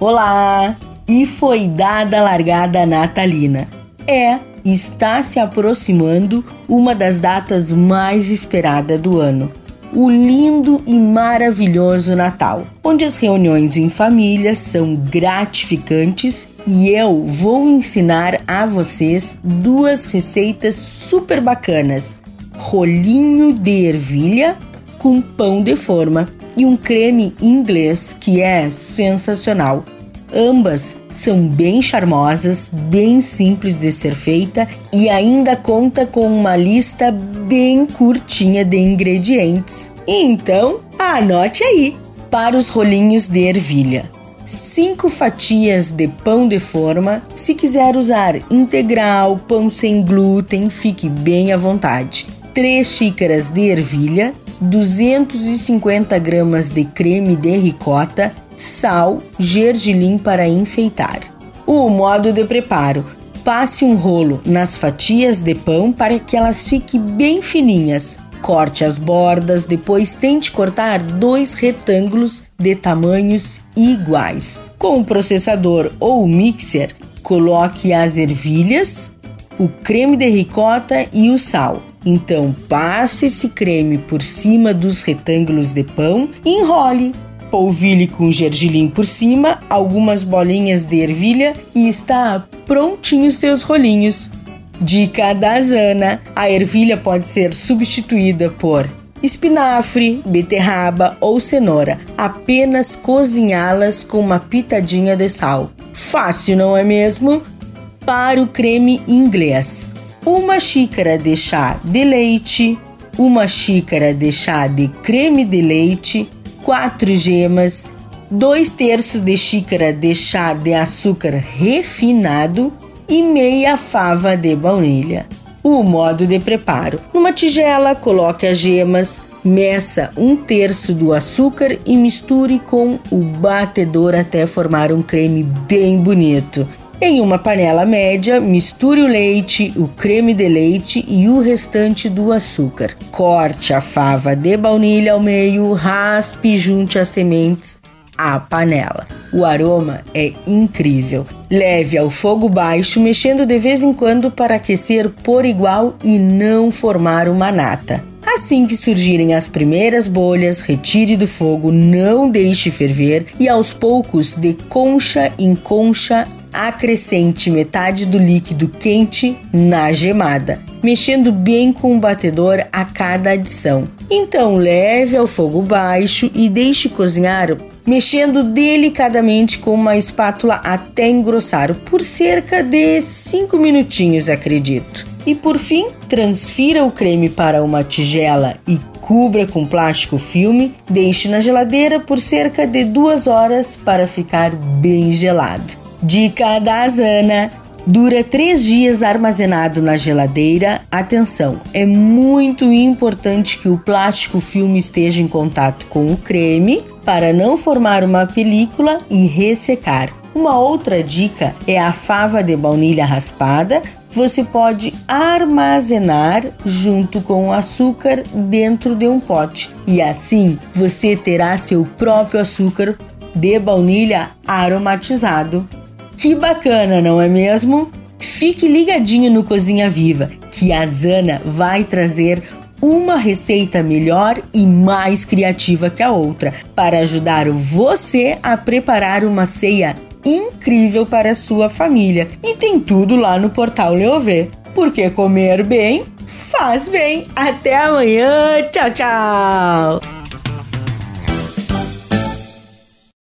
Olá! E foi dada a largada natalina. É, está se aproximando uma das datas mais esperadas do ano. O lindo e maravilhoso Natal, onde as reuniões em família são gratificantes e eu vou ensinar a vocês duas receitas super bacanas: rolinho de ervilha com pão de forma e um creme inglês que é sensacional. Ambas são bem charmosas, bem simples de ser feita e ainda conta com uma lista bem curtinha de ingredientes. Então, anote aí para os rolinhos de ervilha. 5 fatias de pão de forma. Se quiser usar integral, pão sem glúten, fique bem à vontade. 3 xícaras de ervilha, 250 gramas de creme de ricota, sal, gergelim para enfeitar. O modo de preparo: passe um rolo nas fatias de pão para que elas fiquem bem fininhas. Corte as bordas, depois tente cortar dois retângulos de tamanhos iguais. Com o processador ou mixer, coloque as ervilhas, o creme de ricota e o sal. Então, passe esse creme por cima dos retângulos de pão e enrole. Polvilhe com gergelim por cima, algumas bolinhas de ervilha e está prontinho seus rolinhos. Dica da Zana: a ervilha pode ser substituída por espinafre, beterraba ou cenoura. Apenas cozinhá-las com uma pitadinha de sal. Fácil, não é mesmo? Para o creme inglês uma xícara de chá de leite, uma xícara de chá de creme de leite, quatro gemas, dois terços de xícara de chá de açúcar refinado e meia fava de baunilha. O modo de preparo: numa tigela, coloque as gemas, meça um terço do açúcar e misture com o batedor até formar um creme bem bonito. Em uma panela média, misture o leite, o creme de leite e o restante do açúcar. Corte a fava de baunilha ao meio, raspe e junte as sementes à panela. O aroma é incrível. Leve ao fogo baixo, mexendo de vez em quando para aquecer por igual e não formar uma nata. Assim que surgirem as primeiras bolhas, retire do fogo, não deixe ferver e aos poucos de concha em concha acrescente metade do líquido quente na gemada, mexendo bem com o batedor a cada adição. Então leve ao fogo baixo e deixe cozinhar mexendo delicadamente com uma espátula até engrossar por cerca de 5 minutinhos, acredito. E por fim, transfira o creme para uma tigela e cubra com plástico filme, deixe na geladeira por cerca de duas horas para ficar bem gelado. Dica da Zana. Dura três dias armazenado na geladeira. Atenção, é muito importante que o plástico filme esteja em contato com o creme para não formar uma película e ressecar. Uma outra dica é a fava de baunilha raspada. Você pode armazenar junto com o açúcar dentro de um pote e assim você terá seu próprio açúcar de baunilha aromatizado que bacana, não é mesmo? Fique ligadinho no Cozinha Viva, que a Zana vai trazer uma receita melhor e mais criativa que a outra para ajudar você a preparar uma ceia incrível para a sua família. E tem tudo lá no portal Leovê. Porque comer bem faz bem. Até amanhã. Tchau, tchau.